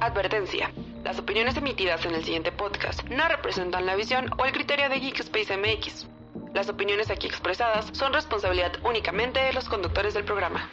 Advertencia. Las opiniones emitidas en el siguiente podcast no representan la visión o el criterio de Geekspace MX. Las opiniones aquí expresadas son responsabilidad únicamente de los conductores del programa.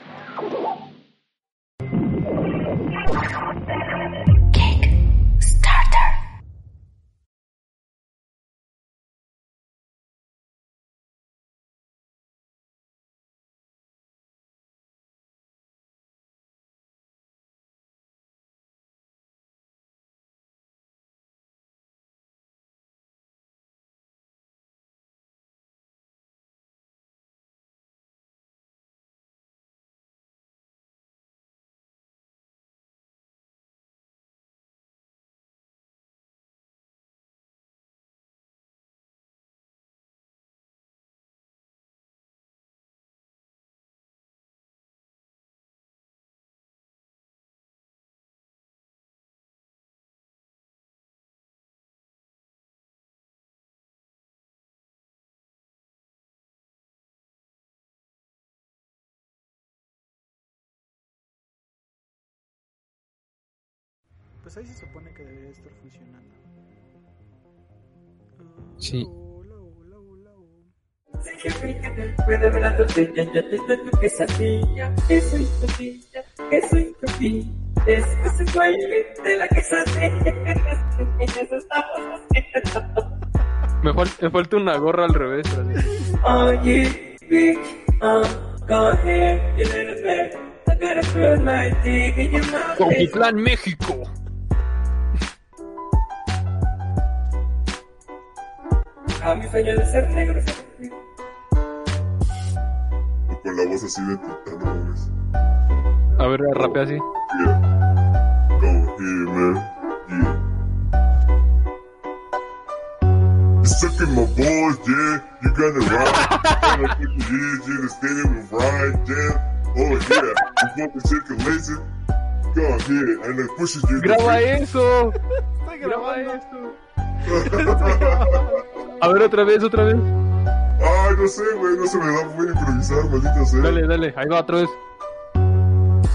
Pues ahí se supone que debería estar funcionando. Sí. Hola, hola, hola, hola. Sé que fíjate, puede ver la tortilla, ya te doy tu quesadilla, que soy tu tía, que soy tu tía. Es que se baile de la quesadilla, en eso estamos haciendo. Me, fal- me falta una gorra al revés. pero así. Oye, bitch, uh, go ahead, you little bit. I got a feel like digging your mouth. Coquitlán, México. A mi sueño de ser negro. O con la voz así de titano, mames. A ver, rapea así. Yeah. Go here, man. Yeah. You sucking my balls, yeah. You gonna ride. Gonna put your ears in the stadium and ride, yeah. Oh, yeah. You want the circulation? Go ahead. And then pushes you. ¡Graba eso! ¡Graba eso! A ver, otra vez, otra vez. Ay, no sé, güey. No se me da muy improvisar, maldita sea. Dale, dale. Ahí va otra vez.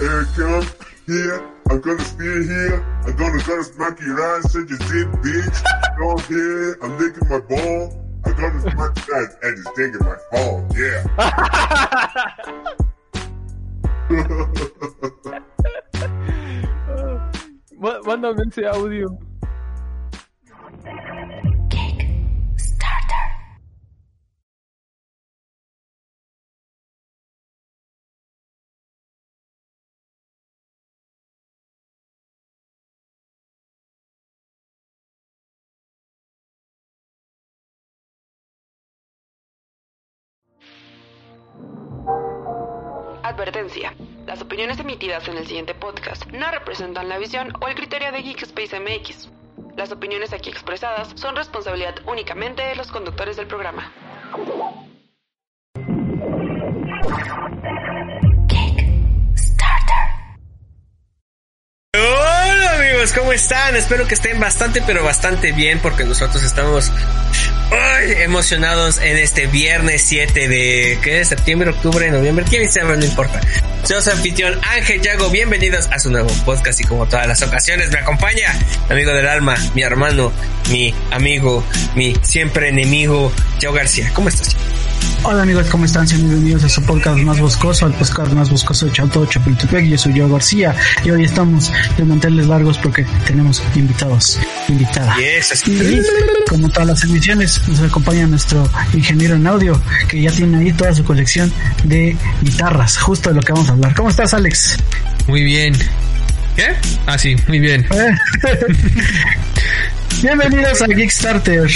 Here come here. I'm gonna steal here. I'm gonna gonna smack your ass and your zip, bitch. Go here. I'm licking my ball. I'm gonna smack that and it's taking my phone. Yeah. Mándame ese audio. Las opiniones emitidas en el siguiente podcast no representan la visión o el criterio de Geekspace MX. Las opiniones aquí expresadas son responsabilidad únicamente de los conductores del programa. ¿Cómo están? Espero que estén bastante, pero bastante bien porque nosotros estamos emocionados en este viernes 7 de ¿qué? septiembre, octubre, noviembre, quién sabe, no importa. Soy su anfitrión Ángel Yago, bienvenidos a su nuevo podcast y como todas las ocasiones me acompaña mi amigo del alma, mi hermano, mi amigo, mi siempre enemigo, Joe García. ¿Cómo estás? Hola amigos, ¿cómo están? Sean bienvenidos a su podcast más boscoso, al podcast más boscoso de Chauto Chapultepec. Yo soy yo García y hoy estamos de manteles largos porque tenemos invitados, invitada. Y eso es Y como todas las emisiones, nos acompaña nuestro ingeniero en audio que ya tiene ahí toda su colección de guitarras, justo de lo que vamos a hablar. ¿Cómo estás, Alex? Muy bien. ¿Qué? Ah, sí, muy bien. Bienvenidos a Kickstarter.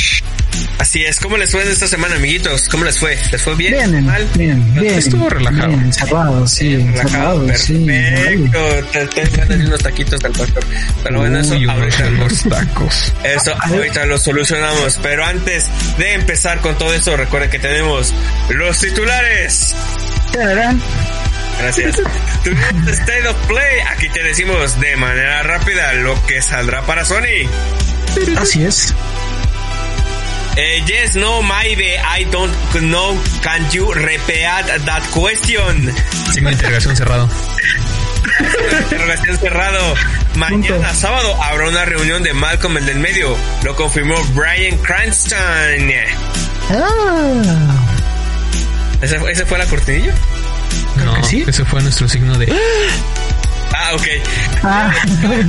Así es, ¿cómo les fue esta semana, amiguitos? ¿Cómo les fue? ¿Les fue bien? Bien, ¿Mal? bien, bien. Estuvo relajado. Bien, encerrado, sí, Relajado, encerrado, sí. perfecto. Te- unos taquitos del pastor. Pero bueno, eso ahorita buenos tacos. Eso ahorita lo solucionamos. Pero antes de empezar con todo esto, recuerden que tenemos los titulares. Gracias. Tuvimos State of Play. Aquí te decimos de manera rápida lo que saldrá para Sony. Así es. Eh, yes, no, maybe, I don't know. Can you repeat that question? Signo de interrogación cerrado. Interrogación cerrado. Mañana Punto. sábado habrá una reunión de Malcolm el del medio. Lo confirmó Brian Cranston. Ah, ¿Ese, ese fue la cortinilla? No, sí. ese fue nuestro signo de... Ah, ok. ah.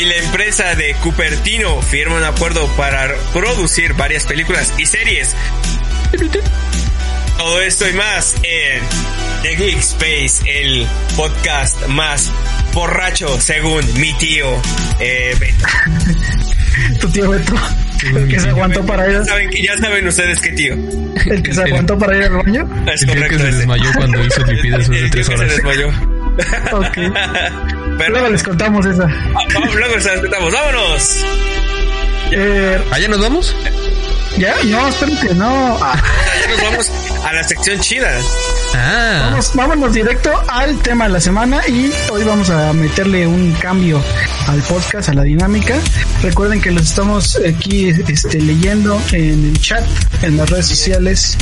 Y la empresa de Cupertino firman un acuerdo para producir varias películas y series. Todo esto y más en The Geek Space, el podcast más borracho según mi tío. Eh, Beto. tu tío Beto. El que se aguantó para ir, ya, saben, ya saben ustedes qué tío. el que se aguantó para ir al baño. Es El tío correcto. que se desmayó cuando hizo pipí después de tres que se horas. desmayó. Ok. Pero Luego les contamos esa. Ah, vamos, luego les contamos. ¡Vámonos! Eh, ¿Allá nos vamos? ¿Ya? No, espérate, no. Ah, Ya nos vamos a la sección chida. Ah, Vamos, vámonos directo al tema de la semana y hoy vamos a meterle un cambio al podcast, a la dinámica. Recuerden que los estamos aquí este, leyendo en el chat, en las redes sociales.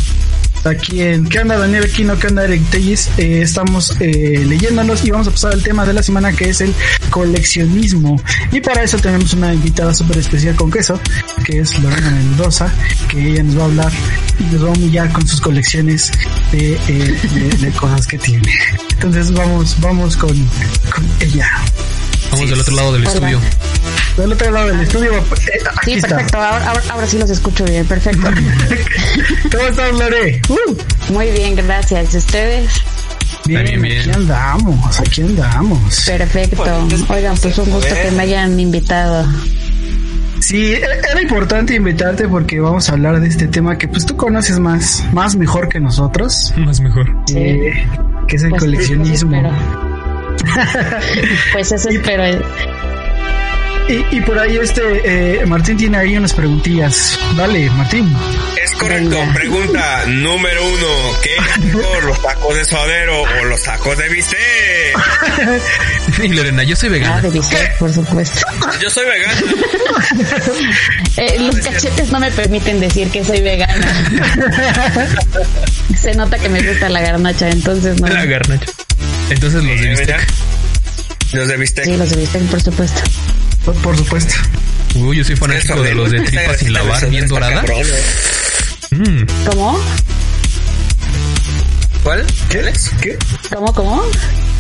Aquí en ¿Qué onda Daniel Aquino? ¿Qué onda Eric Tellis? Eh, estamos eh, leyéndonos y vamos a pasar al tema de la semana que es el coleccionismo. Y para eso tenemos una invitada súper especial con queso, que es Lorena Mendoza, que ella nos va a hablar y nos va a humillar con sus colecciones de, eh, de, de cosas que tiene. Entonces vamos, vamos con, con ella. vamos del otro lado del Hola. estudio. Del otro lado del estudio, aquí Sí, perfecto. Ahora, ahora, ahora sí los escucho bien. Perfecto. ¿Cómo estás, Lore? Uh, Muy bien, gracias. ¿Ustedes? bien, bien, bien. aquí andamos, aquí andamos. Perfecto. Oigan, pues un gusto que me hayan invitado. Sí, era era importante invitarte porque vamos a hablar de este tema que pues tú conoces más, más mejor que nosotros, Más mejor. eh, que es el Pues, coleccionismo. Pues eso espero. Pues eso espero. Y, y por ahí este eh, Martín tiene ahí unas preguntillas. Dale, Martín. Es correcto. Venga. Pregunta número uno. ¿Qué es mejor, los tacos de suadero o los tacos de bistec? Y Lorena, yo soy Ah, vegana. de bistec, por supuesto. Yo soy vegano. Eh, los cachetes no me permiten decir que soy vegana. Se nota que me gusta la garnacha, entonces no. La garnacha. Entonces los de bistec. Los de bistec. Sí, los de bistec, por supuesto. Por, por supuesto. Uy, yo soy fanático de los de tripas sin lavar, bien dorada. eh. Mm, ¿Cómo? ¿Cuál? ¿Qué? Alex? ¿Qué? ¿Cómo, cómo?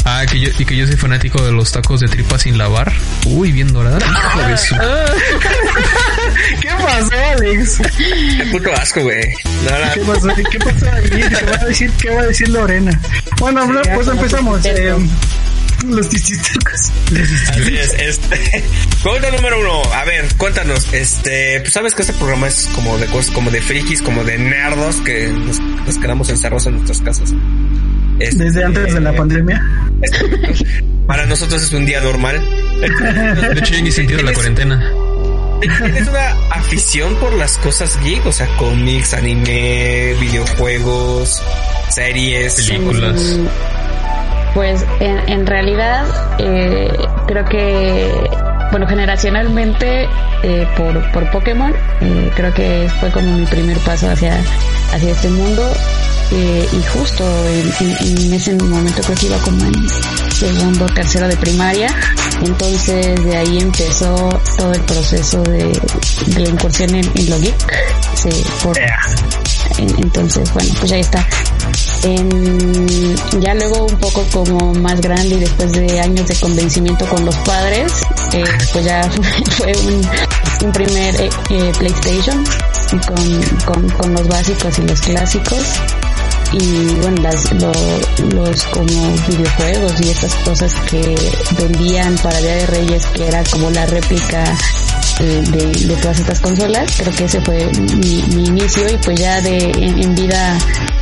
Ah, que yo, y que yo soy fanático de los tacos de tripas sin lavar. Uy, bien dorada. Hijo de su- ¿Qué pasó, Alex? Qué puto asco, güey. No, ¿Qué pasó? ¿Qué pasó ahí? ¿Qué va a decir, qué va a decir Lorena? Bueno, pues empezamos. Eh, los tistitacos. Así es, este. Pregunta número uno. A ver, cuéntanos. Este, pues sabes que este programa es como de cosas, como de frikis, como de nerdos que nos, nos quedamos encerrados en nuestras casas. Este, Desde antes de la pandemia. Para nosotros es un día normal. De hecho, yo ni sentido la cuarentena. ¿Tienes una afición por las cosas geek? O sea, cómics, anime, videojuegos, series, Películas. Pues en, en realidad eh, creo que, bueno, generacionalmente eh, por, por Pokémon, eh, creo que fue como mi primer paso hacia, hacia este mundo. eh, y justo en, ese momento creo que iba como en segundo, tercero de primaria. Entonces de ahí empezó todo el proceso de, de la incursión en, en lo geek. Sí, entonces, bueno, pues ahí está. En- ya luego un poco como más grande y después de años de convencimiento con los padres, eh, pues ya fue un, primer eh, eh, PlayStation con, con, con los básicos y los clásicos y bueno las lo- los como videojuegos y estas cosas que vendían para Día de Reyes que era como la réplica de, todas estas consolas. Creo que ese fue mi, inicio y pues ya de en, vida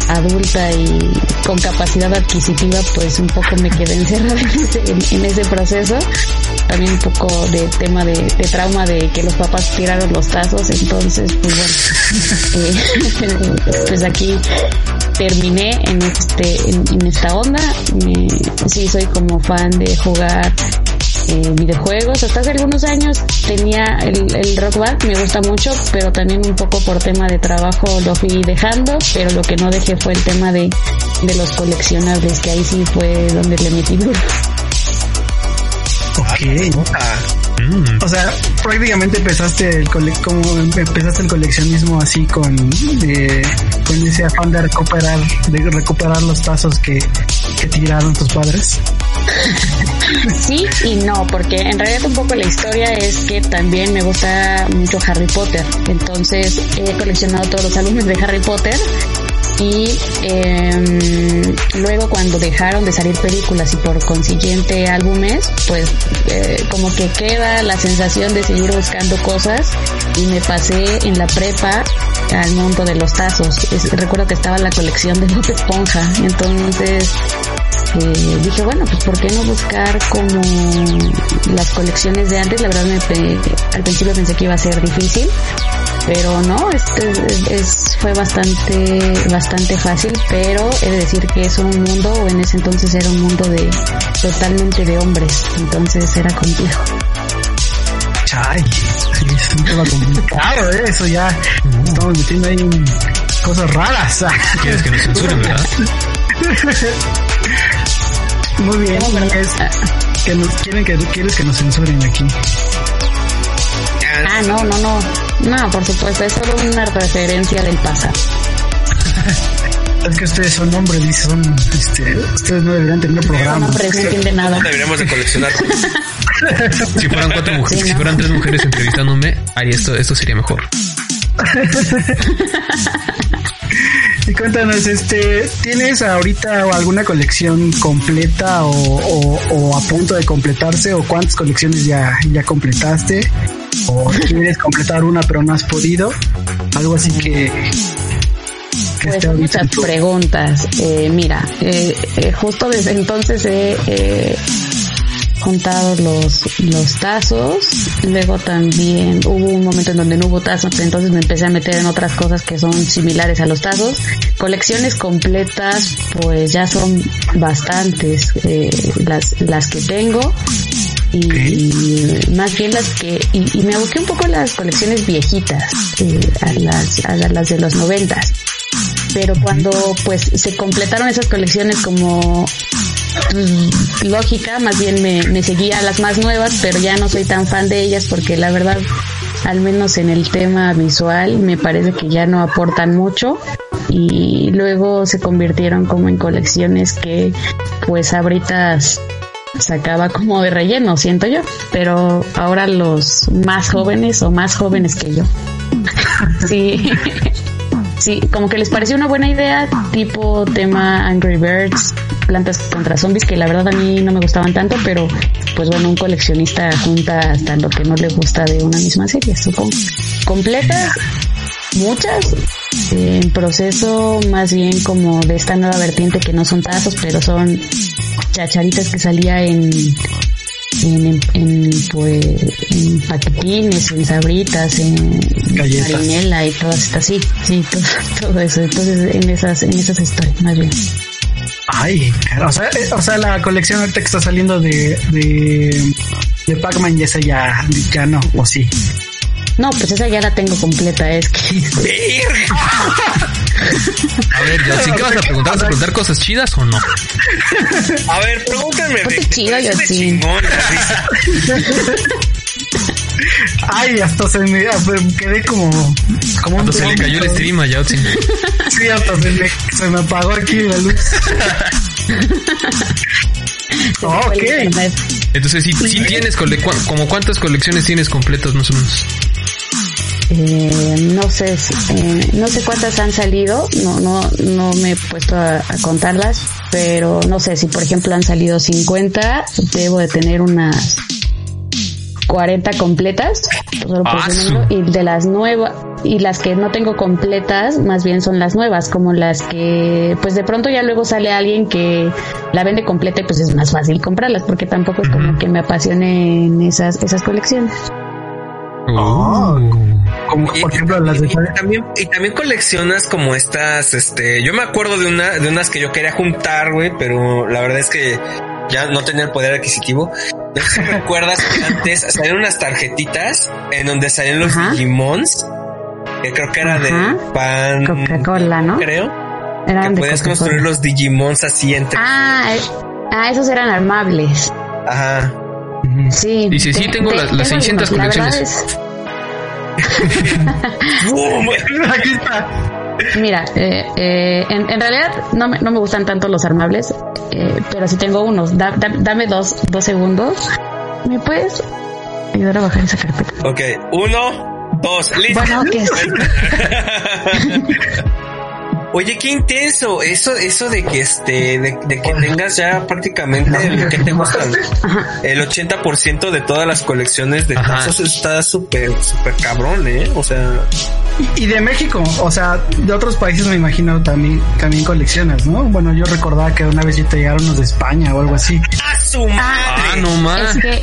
adulta y con capacidad adquisitiva, pues un poco me quedé encerrada en ese, proceso. También un poco de tema de, trauma de que los papás tiraron los tazos, entonces pues bueno, eh, pues aquí terminé en este en, esta onda. Sí soy como fan de jugar eh, videojuegos. Hasta hace algunos años tenía el, el rock band, me gusta mucho, pero también un poco por tema de trabajo lo fui dejando, pero lo que no dejé fue el tema de, de los coleccionables, que ahí sí fue donde le metí duro. Ok. O sea, prácticamente empezaste el cole como empezaste el coleccionismo así con eh, con ese afán de recuperar de recuperar los tazos que, que tiraron tus padres. Sí y no, porque en realidad un poco la historia es que también me gusta mucho Harry Potter. Entonces he coleccionado todos los álbumes de Harry Potter y eh, luego cuando dejaron de salir películas y por consiguiente álbumes, pues eh, como que queda la sensación de seguir buscando cosas y me pasé en la prepa al mundo de los tazos. Recuerdo que estaba la colección de Bob Esponja, entonces eh, dije, bueno, pues ¿por qué no buscar como las colecciones de antes? La verdad, me, al principio pensé que iba a ser difícil, pero no, este es, es, fue bastante, bastante fácil, pero he de decir que es un mundo, o en ese entonces era un mundo de totalmente de hombres, entonces era complejo. Es un tema complicado, ¿eh? eso ya estamos metiendo ahí cosas raras. Quieres que nos censuren, ¿verdad? Muy bien, es que nos quieren que quieres que nos censuren aquí. Ah, no, no, no. No, por supuesto, es solo una referencia del pasado. Es que ustedes son hombres y son, este, ustedes no deberían tener programa. No, hombres, no nada. No deberíamos de coleccionar. si fueran cuatro mujeres, sí, si fueran tres mujeres entrevistándome, haría esto, esto sería mejor. y cuéntanos, este, ¿tienes ahorita alguna colección completa o, o, o, a punto de completarse o cuántas colecciones ya, ya completaste? ¿O quieres completar una pero no has podido? Algo así que... pues muchas preguntas. Eh, mira, eh, eh, justo desde entonces he contado los, los tazos, luego también hubo un momento en donde no hubo tazos, entonces me empecé a meter en otras cosas que son similares a los tazos. Colecciones completas, pues ya son bastantes eh, las, las que tengo. Y, okay. y, más bien las que y, y, me aboqué un poco a las colecciones viejitas eh, a las a las de los noventas pero cuando pues se completaron esas colecciones como mm, lógica, más bien me, seguía a las más nuevas, pero ya no soy tan fan de ellas porque la verdad, al menos en el tema visual, me parece que ya no aportan mucho y luego se convirtieron como en colecciones que pues ahorita sacaba como de relleno, siento yo, pero ahora los más jóvenes o más jóvenes que yo. sí. Sí, como que les pareció una buena idea, tipo tema Angry Birds, plantas contra zombies, que la verdad a mí no me gustaban tanto, pero pues bueno, un coleccionista junta hasta lo que no le gusta de una misma serie, supongo. Completas, muchas, en proceso más bien como de esta nueva vertiente que no son tazos, pero son chacharitas que salía en en, en, pues, en paquetines, en sabritas, en Galletas. marinela y todas estas, sí, sí, todo, todo, eso. Entonces, en esas, en esas estoy, más bien. Ay, o sea, eh, o sea, la colección ahorita que está saliendo de, de, de Pac-Man y esa ya, ya no, o sí. No, pues esa ya la tengo completa, es que... A ver, ya, ¿sí que vas a preguntar? ¿Vas a preguntar cosas chidas o no? A ver, pregúntame. Pues chido, yo sí. Ay, hasta se me quedé como, como un se le cayó el stream a Yotzi. Sí, hasta se me, se me apagó aquí la luz. oh, ok. Entonces, si, si tienes, como cuántas colecciones tienes completas más o menos? Eh, no sé, eh, no sé cuántas han salido, no, no, no me he puesto a, a, contarlas, pero no sé si por ejemplo han salido 50, debo de tener unas 40 completas, solo por Ah, y de las nuevas, y las que no tengo completas, más bien son las nuevas, como las que, pues de pronto ya luego sale alguien que la vende completa y pues es más fácil comprarlas, porque tampoco es como que me apasionen esas, esas colecciones. Uh. Como por ejemplo las de y, y también y también coleccionas como estas este yo me acuerdo de una de unas que yo quería juntar güey pero la verdad es que ya no tenía el poder adquisitivo no sé si recuerdas que antes salieron unas tarjetitas en donde salían los Ajá. Digimons que creo que era Ajá. de pan Coca-Cola, ¿no? creo Eran que Coca-Cola. construir los Digimons así entre Ah, eh, ah, esos eran armables. ajá Sí. Dice, sí, Te- tengo te- la- las 600 algunos. La verdad colecciones. Aquí está. es- mira, eh, eh, en, en realidad no me, no me gustan tanto los armables, eh, pero sí tengo unos. Da- da- dame dos, dos segundos. ¿Me puedes ayudar a bajar esa carpeta? Ok, uno dos listo Bueno, que es- Oye, qué intenso. Eso, eso de que este, de, de que tengas ya prácticamente lo que te gustan. El 80% de todas las colecciones de tazos está súper, súper cabrón, eh. O sea, Y de México, o sea, de otros países me imagino también, también coleccionas, ¿no? Bueno, yo recordaba que una vez sí te llegaron unos de España o algo así. ¡a su madre! Ah, no más. Es que,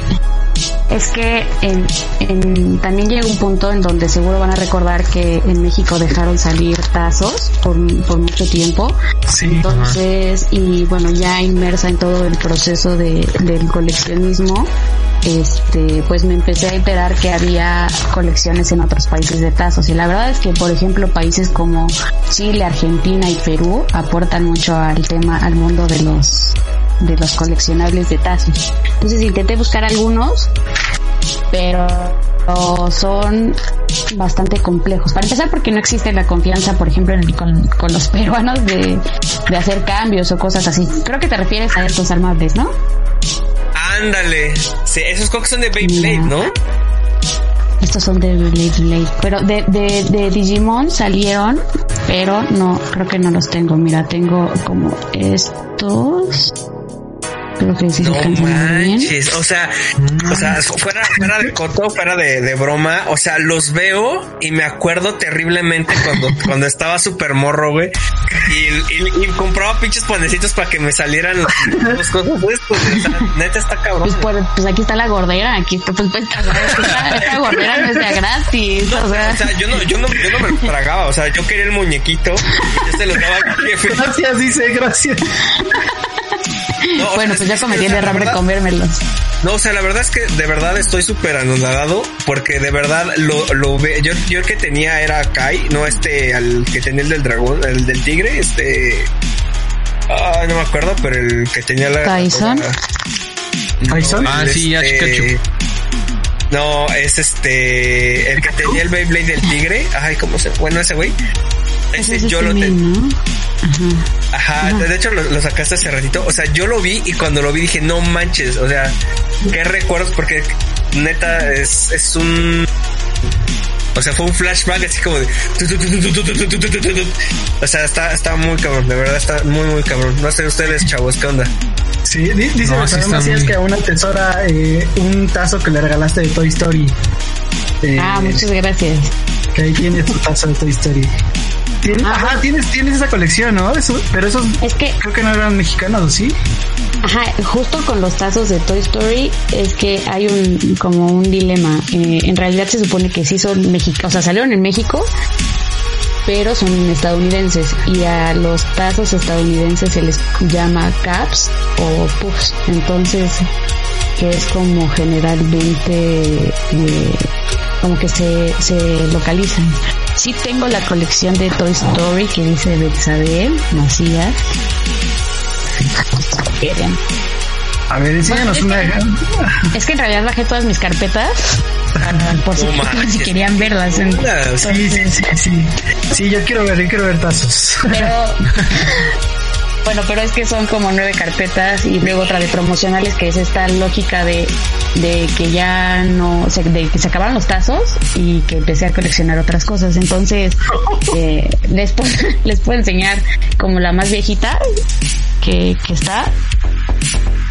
es que en, en- también llega un punto en donde seguro van a recordar que en México dejaron salir tazos por, por mucho tiempo. Sí. Entonces, y bueno, ya inmersa en todo el proceso de, del coleccionismo, este, pues me empecé a enterar que había colecciones en otros países de tazos. Y la verdad es que, por ejemplo, países como Chile, Argentina y Perú aportan mucho al tema, al mundo de los, de los coleccionables de tazos. Entonces intenté buscar algunos, pero son bastante complejos. Para empezar, porque no existe la confianza, por ejemplo, en el- con, con los peruanos de, de hacer cambios o cosas así. Creo que te refieres a estos armables, ¿no? Ándale. Sí, esos creo que son de Beyblade. ¿no? Estos son de Blade Blade. Pero de, de, de Digimon salieron, pero no, creo que no los tengo. Mira, tengo como estos. No bien. manches, o sea, o sea, fuera, fuera de coto, fuera de, de broma, o sea, los veo y me acuerdo terriblemente cuando, cuando estaba súper morro, güey, y, y, y compraba pinches panecitos para que me salieran las, las cosas o sea, neta está cabrón. Pues, por- pues aquí está la gordera, aquí está, pues, pues esta, esta gordera no es de gratis, o sea. O sea, yo no, yo no, yo no me lo tragaba, o sea, yo quería el muñequito, y yo se lo daba al jefe. Gracias, dice, gracias. No, bueno, sea, pues ya cometí el error de comérmelos. No, o sea, la verdad es que de verdad estoy súper anonadado porque de verdad lo, lo ve. Yo, yo el que tenía era Kai, no este, al que tenía el del dragón, el del tigre, este. Ah, no me acuerdo, pero el que tenía la. ¿Tyson? No, ¿Tyson? el Ah, sí, ya, este-. No, es este. El que tenía el Beyblade del tigre. Ay, ¿cómo se.? Bueno, ese güey. Ese Ese es yo lo este tenía. Ajá, de hecho lo, sacaste hace ratito. O sea, yo lo vi y cuando lo vi dije, no manches, o sea, qué recuerdos, porque neta es, es un. O sea, fue un flashback así como de. O sea, está, está muy cabrón, de verdad está muy, muy cabrón. No sé ustedes, chavos, ¿qué onda? Sí, dice no, sí decías que a una tesora eh, un tazo que le regalaste de Toy Story. Ah, muchas gracias. Que ahí tiene tu tazo de Toy Story. Tien- Ah, Ajá, tienes, tienes esa colección, ¿no? Eso, pero esos Es que creo que no eran mexicanos, ¿o sí? Ajá, justo con los tazos de Toy Story es que hay un como un dilema. Eh, en realidad se supone que sí son mexicanos, o sea, salieron en México, pero son estadounidenses y a los tazos estadounidenses se les llama caps o puffs. Entonces, que es como generalmente eh, como que se, se localizan. Sí tengo la colección de Toy Story que dice Betsabe Macías. A ver, enséñanos una. Es que en realidad bajé todas mis carpetas ah, por si, por si querían verlas. en- Una, Sí, sí, sí, sí. Sí, yo quiero ver, yo quiero ver tazos. Pero bueno, pero es que son como nueve carpetas y luego otra de promocionales que es esta lógica de, de que ya no, de que se acabaron los tazos y que empecé a coleccionar otras cosas. Entonces, eh, les, puedo, les puedo enseñar como la más viejita que, que está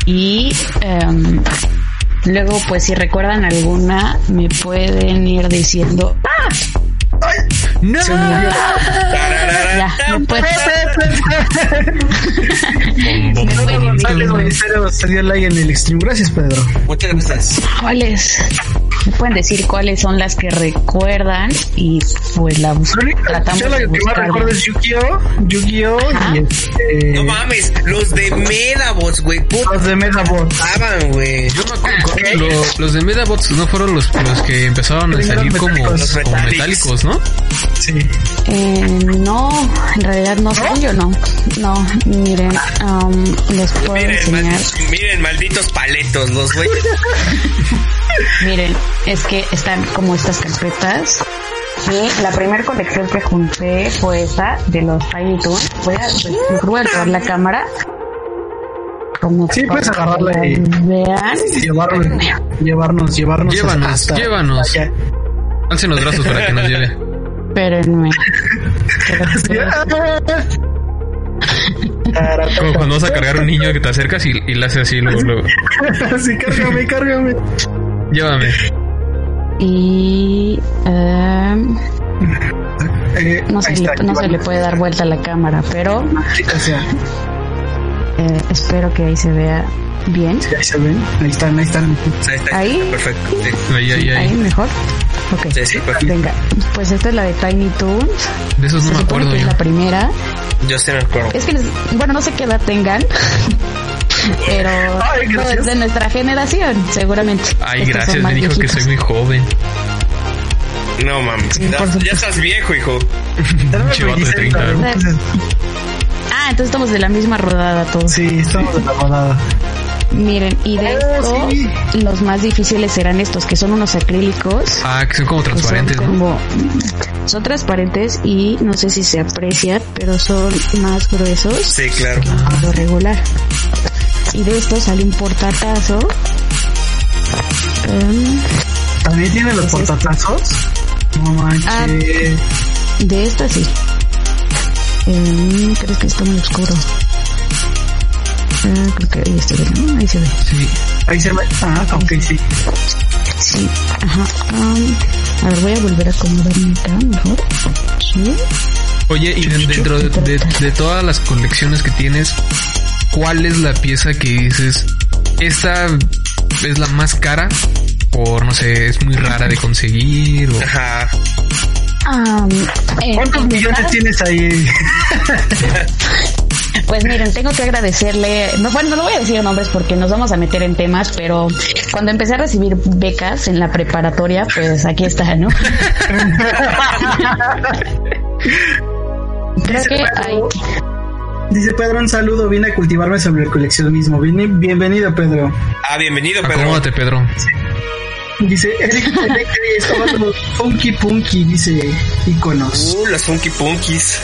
y em, Luego, pues si recuerdan alguna, me pueden ir diciendo. ¡Ah! ¡No! Se murió. Ya, cero, se dio like en el stream. Gracias, Pedro. Muchas gracias. ¿Cuáles? Me pueden decir cuáles son las que recuerdan y pues la bus- Lo único- tratamos yo lo de que más buscar. recuerdo es Yu-Gi-Oh! Yu-Gi-Oh! Y este. No mames, los de Medabots, güey. Los de Medabot. estaban, güey. Yo me acuerdo, lo- los de Medabots no fueron los, los que empezaron a salir como, metálicos. como Metallics. metálicos, ¿no? Sí. Eh, no, en realidad no, según yo no. No, miren, um, les puedo Miren, mal- enseñar. miren, malditos paletos, los güey. Miren, es que están como estas carpetas. Y la primera colección que junté fue esa de los Tiny Toons. Voy a, pues, voy a la cámara. Como Sí, puedes agarrarla y- Vean. Llevarnos, llevarnos, llevarnos. Llévanos, hasta llévanos. Alcen los brazos para que nos lleve. Espérenme. Como cuando vas a cargar un niño que te acercas y, y le haces así luego, luego. sí, cárgame, cárgame. Llévame. Y Eh, no, se ahí le, no se le puede dar vuelta a la cámara, pero O sea, eh, espero que ahí se vea bien. sí, ahí se ven. Ahí están, ahí están. Ahí está, Ahí. está perfecto. Sí, Ahí, ahí, Ahí ahí. mejor. Ok. sí, sí, perfecto. Venga, pues esta es la de Tiny Toons. De esos no Se me acuerdo que es yo. la primera. Yo sí me acuerdo. Es que, les- bueno, no sé qué edad tengan, pero Ay, gracias. pues, de nuestra generación, seguramente. Ay, Estos gracias, me dijo que soy muy joven. No mames. Ya, por supuesto. ya estás viejo, hijo. Pinche vato de 30 años. Ah, entonces estamos de la misma rodada todos. Sí, estamos de la rodada. Miren, y de Oh, esto, sí. los más difíciles serán estos, que son unos acrílicos. Ah, que son como que son transparentes, ¿no? como- Son transparentes y no sé si se aprecian, pero son más gruesos Sí, claro. que lo regular. Y de esto sale un portatazo. Em, ¿También tiene los portatazos? No manches. Ah. De esta sí. Eh, ¿Crees que está muy oscuro? Ah, creo que ahí se ve, ¿no? Ahí se ve. Sí. Ahí se ve. Ah, ok, sí. Sí, ajá. am, a ver, voy a volver a acomodarme acá mejor. Sí. Oye, y de- dentro de, de- de todas las colecciones que tienes, ¿cuál es la pieza que dices, esta es la más cara? Por, no sé, es muy rara de conseguir o... Ajá. En- ¿Cuántos millones tienes ahí? Pues miren, tengo que agradecerle, no, bueno, no voy a decir nombres porque nos vamos a meter en temas, pero cuando empecé a recibir becas en la preparatoria, pues aquí está, ¿no? Creo que hay, dice Pedro, un saludo, vine a cultivarme sobre el coleccionismo. Vine, bienvenido, Pedro. Ah, bienvenido, Pedro. Acomódate, Pedro. Dice Eric, Eric, estaba como funky punky, dice iconos. Uh, los Funky Punkies.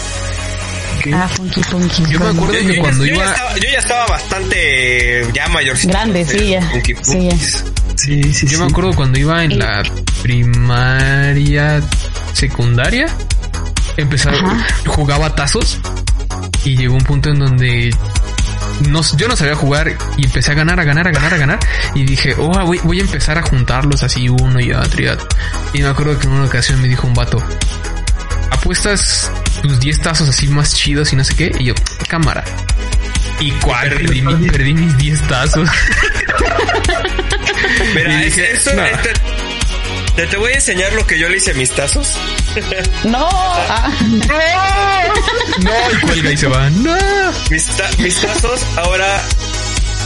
ah, funky funky. Yo me acuerdo Yo, que yo- cuando yo ya iba... estaba, yo ya estaba bastante ya mayorcito. Grande, sí, ya. Funky Sí, ya. Punkies. Sí, sí, Yo sí. me acuerdo cuando iba en la primaria, secundaria, empezaba, Ajá. jugaba tazos y llegó un punto en donde no, yo no sabía jugar y empecé a ganar, a ganar, a ganar, a ganar y dije, oh, voy, voy a empezar a juntarlos así uno y otro y otro. Y me acuerdo que en una ocasión me dijo un vato, apuestas tus 10 tazos así más chidos y no sé qué, y yo, cámara. ¿Y cuál? Perdí, mi- perdí mis 10 tazos. Dije, eso, no. te, te- te voy a enseñar lo que yo le hice a mis tazos. No, ah, No, y cuelga y se va. No. Mis, ta- mis tazos ahora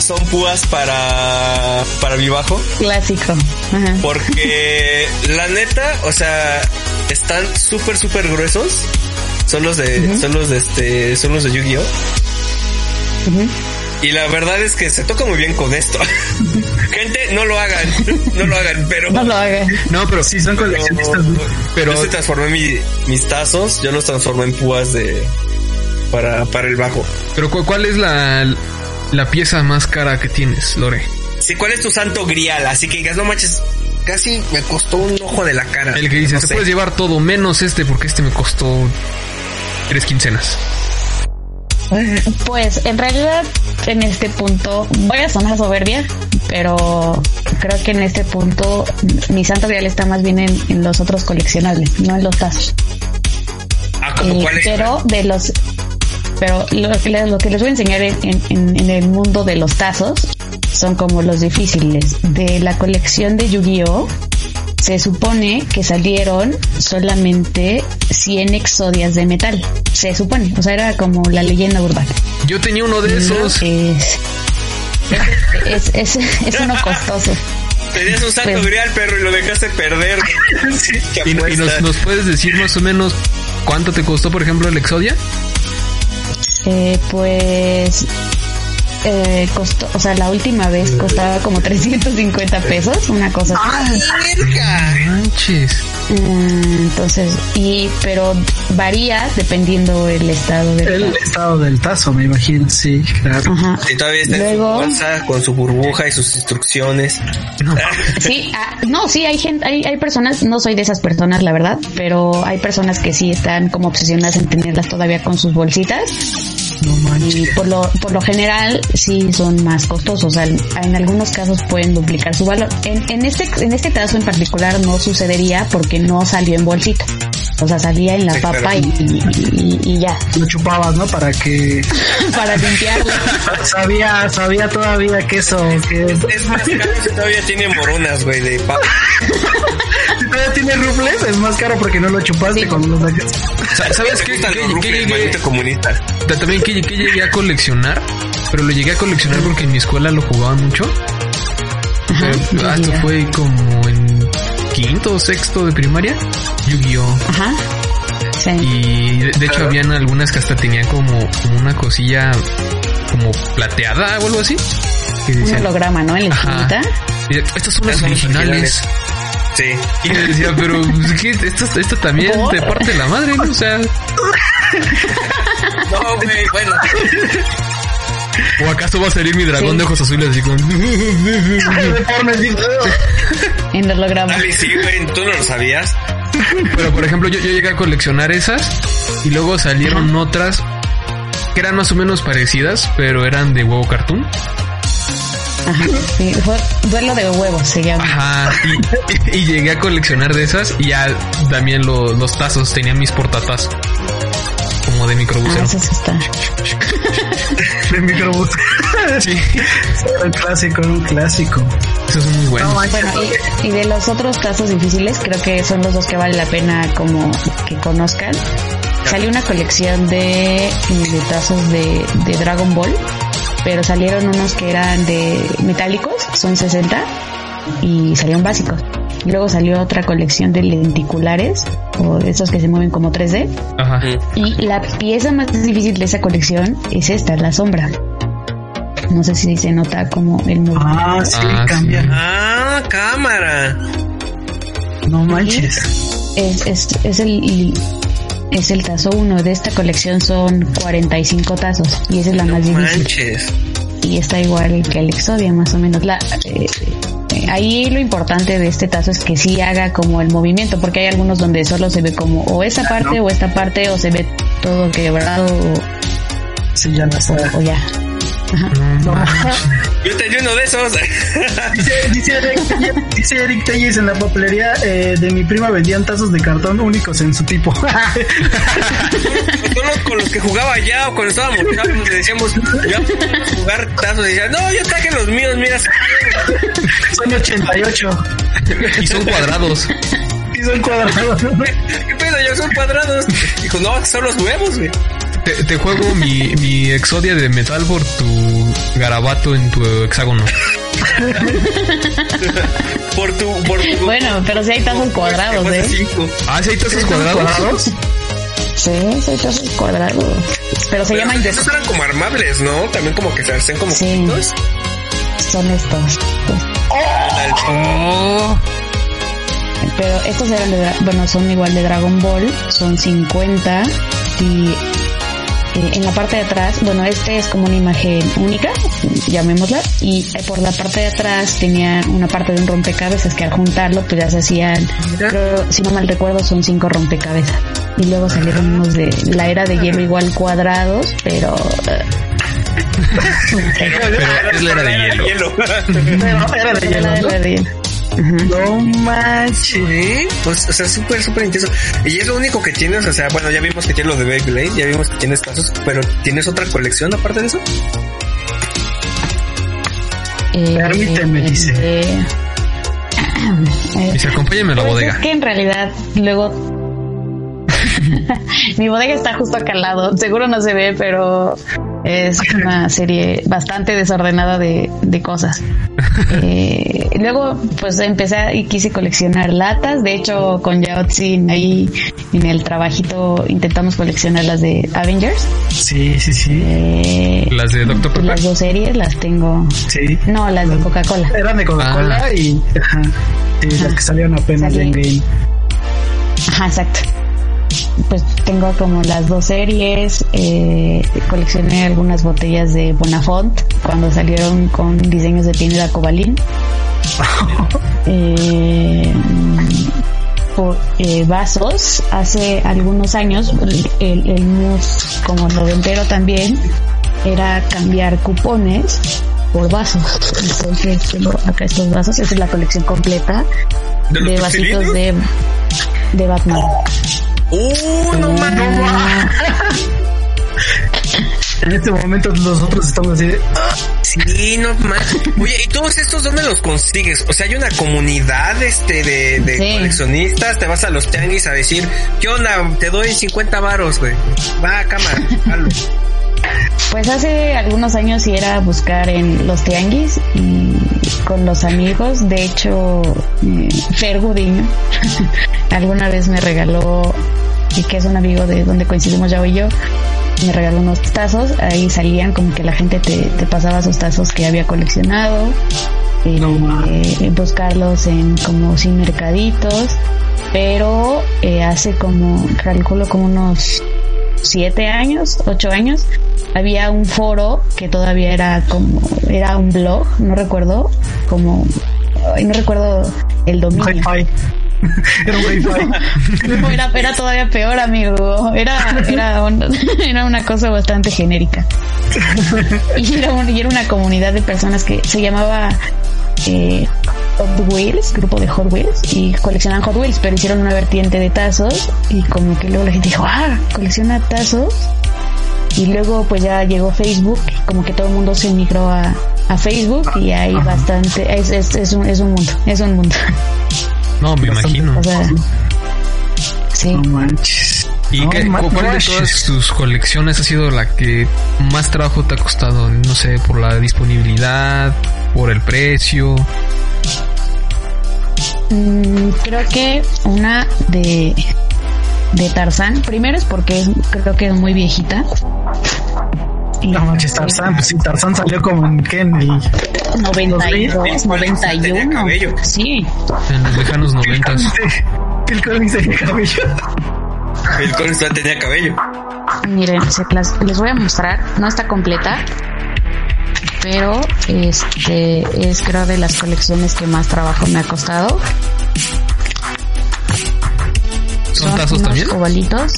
son púas para, para mi bajo. clásico. Ajá. Porque la neta, o sea, están súper, súper gruesos. Son los de, son los de este, son los de Yu-Gi-Oh! Y la verdad es que se toca muy bien con esto. Gente, no lo hagan, no lo hagan, pero... No lo haga. No, pero Sí, son coleccionistas. Pero- yo sí transformé mi- mis tazos, yo los transformé en púas de... Para, para el bajo. Pero ¿cu- ¿cuál es la, la pieza más cara que tienes, Lore? Sí, ¿cuál es tu santo grial? Así que digas, no manches, casi me costó un ojo de la cara. El que dice, No te sé. puedes llevar todo menos este porque este me costó tres quincenas. Pues en realidad en este punto voy a sonar soberbia, pero creo que en este punto mi santo real está más bien en, en los otros coleccionables, no en los tazos. Ah, ¿como Eh, cuál es? pero de los pero lo, que les- lo que les voy a enseñar en, en- en el mundo de los tazos son como los difíciles de la colección de Yu-Gi-Oh se supone que salieron solamente 100 exodias de metal se supone o sea era como la leyenda urbana Yo tenía uno de esos. es es, es, es uno costoso Tenías un santo Pues- grial, perro, y lo dejaste perder. Qué Y, y nos, nos puedes decir más o menos cuánto te costó, por ejemplo, el Exodia? Eh, pues eh, costó, o sea, la última vez costaba como 350 pesos, una cosa así. Manches. Mm, Entonces, y pero varía dependiendo el estado del El estado del tazo, me imagino, sí, claro. Ajá. Y todavía está Luego- en su bolsa con su burbuja y sus instrucciones. Sí, ah, no, sí, hay gente, hay, hay personas, no soy de esas personas, la verdad, pero hay personas que sí están como obsesionadas en tenerlas todavía con sus bolsitas. Y por lo, por lo general sí son más costosos. O sea, en algunos casos pueden duplicar su valor. En, en este, en este caso en particular no sucedería porque no salió en bolsita. O sea, salía en la Sí, papa y, y- y ya, Lo chupabas, ¿no? Para que para limpiarlo. sabía, sabía todavía queso, que Es más caro si todavía tiene moronas, güey, de papa. si todavía tiene rufles, es más caro porque no lo chupaste Sí. cuando lo. Sa- ¿Sabes ¿Te qué? gustan ¿Qué- los qué rufles, llegué- maldito comunista? ta- También que, que llegué a coleccionar, pero lo llegué a coleccionar porque en mi escuela lo jugaban mucho. Ajá, ah, esto fue como en quinto o sexto de primaria. Yu-Gi-Oh! Ajá. Sí. Y de, de hecho habían algunas que hasta tenían como, como una cosilla como plateada o algo así. Que Un decían, holograma, ¿no? En la Ajá. esquinita. "Mira, estas son las originales. Sí. Y yo decía, pero pues, ¿qué? Esto, esto también ¿Por? te parte la madre, ¿no? O sea, No, güey, bueno. ¿o acaso va a salir mi dragón Sí. de ojos azules así con... En holograma. Ali, sí, güey, ¿tú no lo sabías? Pero por ejemplo, yo, yo llegué a coleccionar esas y luego salieron otras que eran más o menos parecidas, pero eran de huevo cartoon. Ajá. Sí, fue duelo de huevos se llama. Ajá, y, y llegué a coleccionar de esas y ya también lo- los tazos, tenían mis portatazos. Como de Ah, microbusero. eso sí está. De microbús. Sí, un clásico, un clásico. esos son muy buenos. Bueno, y, y de los otros casos difíciles, creo que son los dos que vale la pena como que conozcan. Salió una colección de, de tazos de, de Dragon Ball, pero salieron unos que eran de metálicos, son 60, y salieron básicos. Y luego salió otra colección de lenticulares, o de esos que se mueven como 3D. Ajá. Y la pieza más difícil de esa colección es esta, la sombra. No sé si se nota como el movimiento. Ah, sí, Ah, cambia. Ah, cámara. No manches. es, es, es el es el tazo 1 de esta colección son 45 tazos y esa es la más difícil Manches. y está igual que el Exodia más o menos la eh, eh, ahí lo importante de este tazo es que sí haga como el movimiento porque hay algunos donde solo se ve como o esa parte o esta parte o se ve todo quebrado o, Sí, ya no está. o ya No manches. Yo tenía uno de esos. Dice, dice Eric, dice Eric Telles en la papelería eh, de mi prima vendían tazos de cartón únicos en su tipo. Son los con los que jugaba ya o cuando estábamos chavos le decíamos, ya jugar tazos. Y decían, no, yo traje los míos, mira. son 88 Y son cuadrados. y son cuadrados. ¿Qué pedo? Ya son cuadrados. Dijo, no, son los nuevos, güey. Te, te juego mi, mi Exodia de metal por tu garabato en tu hexágono. Por tu, por tu. bueno pero sí hay tazos cuadrados de eh cinco. Ah, ¿sí hay tazos cuadrados? sí sí hay tazos cuadrados pero se Pero llaman de esos eran como armables, ¿no? También como que se hacen como Sí. juntos. son estos Oh, Pero estos eran de, bueno, son igual de Dragon Ball, son 50 y en la parte de atrás, bueno, este es como una imagen única, llamémosla, y por la parte de atrás tenían una parte de un rompecabezas que al juntarlo pues ya se hacían, creo, si no mal recuerdo son cinco rompecabezas. Y luego salieron unos de la era de hielo igual cuadrados, pero eh, Pero es la era de hielo. Era de hielo, ¿no? manches. Sí, pues, o sea, súper, súper intenso. Y es lo único que tienes, o sea, bueno, ya vimos que tienes lo de Beyblade, ya vimos que tienes tazos, pero ¿tienes otra colección aparte de eso? Eh, Permíteme, dice. eh, eh, Dice, acompáñame a la Pues bodega. Es que en realidad luego mi bodega está justo acá al lado. Seguro no se ve, pero es una serie bastante desordenada de, de cosas. Eh, luego, pues empecé y quise coleccionar latas. De hecho, con Yaotsin ahí en el trabajito intentamos coleccionar las de Avengers. Sí, sí, sí. Eh, Las de Dr. Pepper. las dos series las tengo. Sí. No, las de Coca-Cola. Eran de Coca-Cola Ah. y ajá, las que salieron apenas Salí. en Game. Ajá, exacto. Pues tengo como las dos series, eh, coleccioné algunas botellas de Bonafont cuando salieron con diseños de Pineda Cobalín. eh, por, eh, vasos, hace algunos años, el, el mus como noventero también, era cambiar cupones por vasos. Entonces tengo acá estos vasos, esta es la colección completa ¿De vasitos de, de Batman. ¡Uh, no mames! En este momento nosotros estamos así de, Sí, no mames. Oye, ¿y todos estos dónde los consigues? O sea, hay una comunidad este de, de Sí. coleccionistas, te vas a los tianguis a decir, ¿qué onda? Te doy 50 varos, güey. Va, cámara. Pues hace algunos años sí era buscar en los tianguis y con los amigos. De hecho, eh, Fer Gudiño alguna vez me regaló, y que es un amigo de donde coincidimos ya y yo, me regaló unos tazos. Ahí salían como que la gente te, te pasaba sus tazos que había coleccionado. eh, eh, buscarlos en como sin mercaditos. Pero eh, hace como, calculo como unos siete años, ocho años, había un foro que todavía era como, era un blog, no recuerdo, como, no recuerdo el dominio. Era un hi-fi. No, era, era todavía peor, amigo. Era, era, un- era una cosa bastante genérica. Y era, un- y era una comunidad de personas que se llamaba eh, Hot Wheels, grupo de Hot Wheels, y coleccionaban Hot Wheels, pero hicieron una vertiente de tazos y como que luego la gente dijo, ah, colecciona tazos. Y luego pues ya llegó Facebook, como que todo el mundo se migró a, a Facebook y hay bastante, es, es, es, un, es un mundo, es un mundo. No, me imagino. O sea, sí. No manches. ¿Y No qué- cuál de todas tus colecciones ha sido la que más trabajo te ha costado? No sé, por la disponibilidad, por el precio. Mm, creo que una de de Tarzán. Primero es porque es, creo que es muy viejita. No manches, Tarzán. Pues sí, Tarzán salió como en, ¿qué? En el 92, Tenía 91. cabello. Sí. En los lejanos noventas. El cómic de cabello. El Collins todavía tenía cabello. Miren, se las- les voy a mostrar. No está completa. Pero este es creo de las colecciones que más trabajo me ha costado. ¿Son tazos unos también? ovalitos.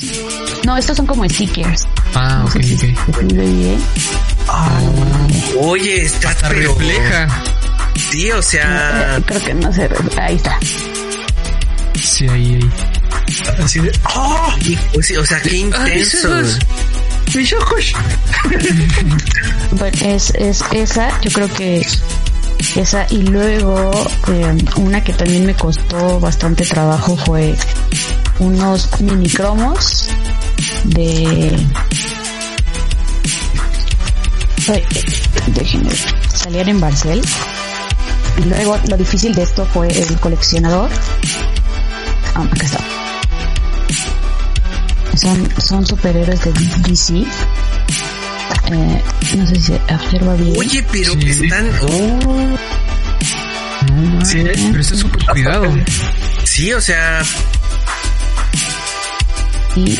No, estos son como stickers. Ah, No ok, si bien. Oye, está Hasta pero- refleja. Sí, o sea, Eh, Creo que no se Ahí está. Sí, ahí, ahí. Así de, ¡oh! sí, o sea, qué intenso. esos. Bueno, es, es esa, yo creo que esa y luego eh, una que también me costó bastante trabajo fue unos mini cromos de déjenme salían en Barcel. Y luego lo difícil de esto fue el coleccionador. Ah, acá está son, son superhéroes de DC eh, no sé si se observa bien Oye, pero Sí. están. Oh, No, Sí. pero está súper cuidado. sí, o sea, y